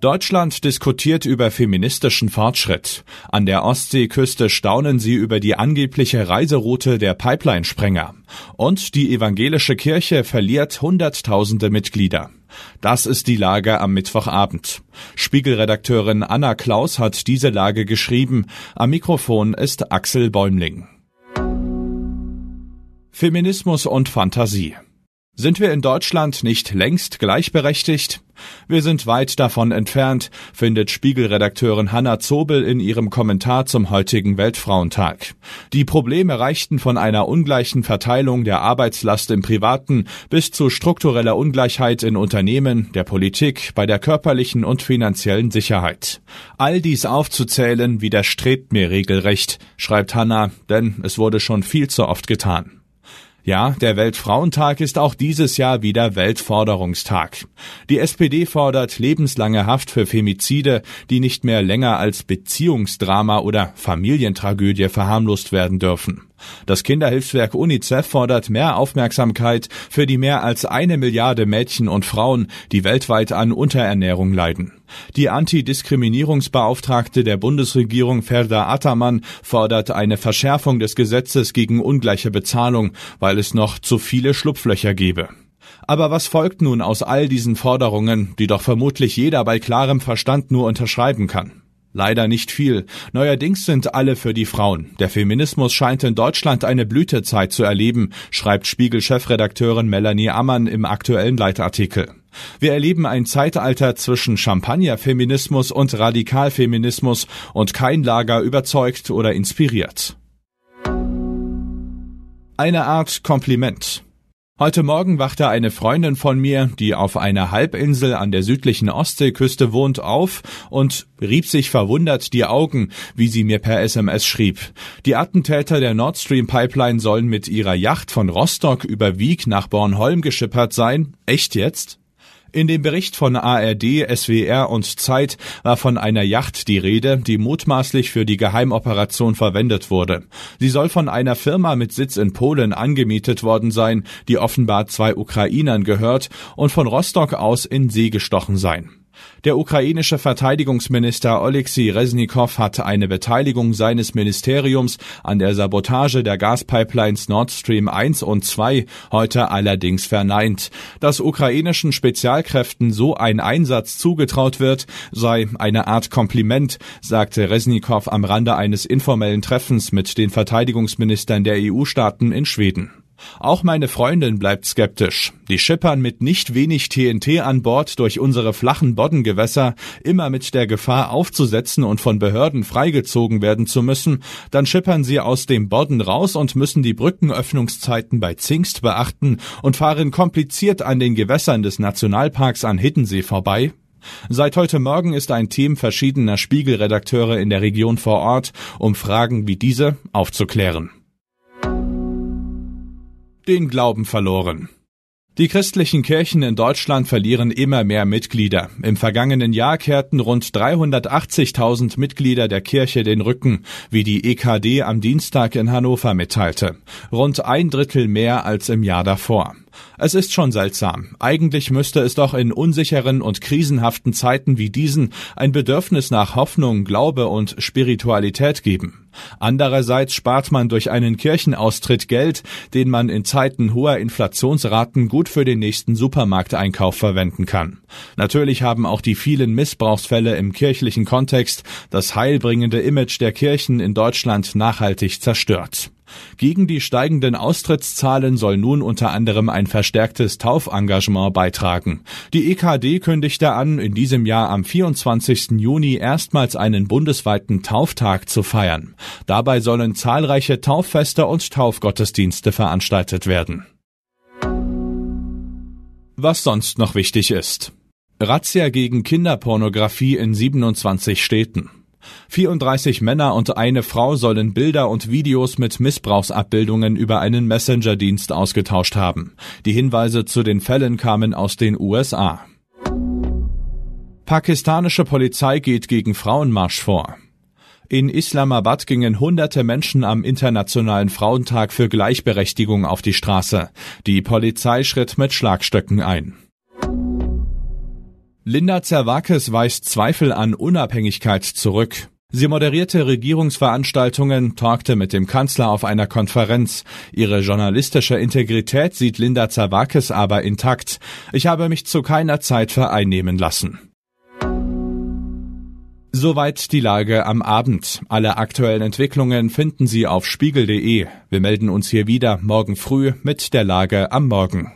Deutschland diskutiert über feministischen Fortschritt. An der Ostseeküste staunen sie über die angebliche Reiseroute der Pipeline-Sprenger. Und die evangelische Kirche verliert Hunderttausende Mitglieder. Das ist die Lage am Mittwochabend. Spiegelredakteurin Anna Klaus hat diese Lage geschrieben. Am Mikrofon ist Axel Bäumling. Feminismus und Fantasie. Sind wir in Deutschland nicht längst gleichberechtigt? Wir sind weit davon entfernt, findet Spiegelredakteurin Hanna Zobel in ihrem Kommentar zum heutigen Weltfrauentag. Die Probleme reichten von einer ungleichen Verteilung der Arbeitslast im Privaten bis zu struktureller Ungleichheit in Unternehmen, der Politik, bei der körperlichen und finanziellen Sicherheit. All dies aufzuzählen widerstrebt mir regelrecht, schreibt Hanna, denn es wurde schon viel zu oft getan. Ja, der Weltfrauentag ist auch dieses Jahr wieder Weltforderungstag. Die SPD fordert lebenslange Haft für Femizide, die nicht mehr länger als Beziehungsdrama oder Familientragödie verharmlost werden dürfen. Das Kinderhilfswerk UNICEF fordert mehr Aufmerksamkeit für die mehr als eine Milliarde Mädchen und Frauen, die weltweit an Unterernährung leiden. Die Antidiskriminierungsbeauftragte der Bundesregierung Ferda Ataman fordert eine Verschärfung des Gesetzes gegen ungleiche Bezahlung, weil es noch zu viele Schlupflöcher gebe. Aber was folgt nun aus all diesen Forderungen, die doch vermutlich jeder bei klarem Verstand nur unterschreiben kann? Leider nicht viel. Neuerdings sind alle für die Frauen. Der Feminismus scheint in Deutschland eine Blütezeit zu erleben, schreibt Spiegel-Chefredakteurin Melanie Ammann im aktuellen Leitartikel. Wir erleben ein Zeitalter zwischen Champagnerfeminismus und Radikalfeminismus und kein Lager überzeugt oder inspiriert. Eine Art Kompliment. Heute Morgen wachte eine Freundin von mir, die auf einer Halbinsel an der südlichen Ostseeküste wohnt, auf und rieb sich verwundert die Augen, wie sie mir per SMS schrieb. Die Attentäter der Nord Stream Pipeline sollen mit ihrer Yacht von Rostock über Wieg nach Bornholm geschippert sein. Echt jetzt? In dem Bericht von ARD, SWR und Zeit war von einer Yacht die Rede, die mutmaßlich für die Geheimoperation verwendet wurde. Sie soll von einer Firma mit Sitz in Polen angemietet worden sein, die offenbar zwei Ukrainern gehört und von Rostock aus in See gestochen sein. Der ukrainische Verteidigungsminister Oleksiy Resnikow hat eine Beteiligung seines Ministeriums an der Sabotage der Gaspipelines Nord Stream 1 und 2 heute allerdings verneint. Dass ukrainischen Spezialkräften so ein Einsatz zugetraut wird, sei eine Art Kompliment, sagte Resnikow am Rande eines informellen Treffens mit den Verteidigungsministern der EU-Staaten in Schweden. Auch meine Freundin bleibt skeptisch. Die schippern mit nicht wenig TNT an Bord durch unsere flachen Boddengewässer, immer mit der Gefahr aufzusetzen und von Behörden freigezogen werden zu müssen. Dann schippern sie aus dem Bodden raus und müssen die Brückenöffnungszeiten bei Zingst beachten und fahren kompliziert an den Gewässern des Nationalparks an Hiddensee vorbei. Seit heute Morgen ist ein Team verschiedener Spiegelredakteure in der Region vor Ort, um Fragen wie diese aufzuklären den Glauben verloren. Die christlichen Kirchen in Deutschland verlieren immer mehr Mitglieder. Im vergangenen Jahr kehrten rund 380.000 Mitglieder der Kirche den Rücken, wie die EKD am Dienstag in Hannover mitteilte. Rund ein Drittel mehr als im Jahr davor. Es ist schon seltsam. Eigentlich müsste es doch in unsicheren und krisenhaften Zeiten wie diesen ein Bedürfnis nach Hoffnung, Glaube und Spiritualität geben. Andererseits spart man durch einen Kirchenaustritt Geld, den man in Zeiten hoher Inflationsraten gut für den nächsten Supermarkteinkauf verwenden kann. Natürlich haben auch die vielen Missbrauchsfälle im kirchlichen Kontext das heilbringende Image der Kirchen in Deutschland nachhaltig zerstört. Gegen die steigenden Austrittszahlen soll nun unter anderem ein verstärktes Taufengagement beitragen. Die EKD kündigte an, in diesem Jahr am 24. Juni erstmals einen bundesweiten Tauftag zu feiern. Dabei sollen zahlreiche Tauffeste und Taufgottesdienste veranstaltet werden. Was sonst noch wichtig ist. Razzia gegen Kinderpornografie in 27 Städten. 34 Männer und eine Frau sollen Bilder und Videos mit Missbrauchsabbildungen über einen Messenger-Dienst ausgetauscht haben. Die Hinweise zu den Fällen kamen aus den USA. Pakistanische Polizei geht gegen Frauenmarsch vor. In Islamabad gingen hunderte Menschen am Internationalen Frauentag für Gleichberechtigung auf die Straße. Die Polizei schritt mit Schlagstöcken ein. Linda Zerwakis weist Zweifel an Unabhängigkeit zurück. Sie moderierte Regierungsveranstaltungen, talkte mit dem Kanzler auf einer Konferenz. Ihre journalistische Integrität sieht Linda Zawakis aber intakt. Ich habe mich zu keiner Zeit vereinnehmen lassen. Soweit die Lage am Abend. Alle aktuellen Entwicklungen finden Sie auf spiegel.de. Wir melden uns hier wieder morgen früh mit der Lage am Morgen.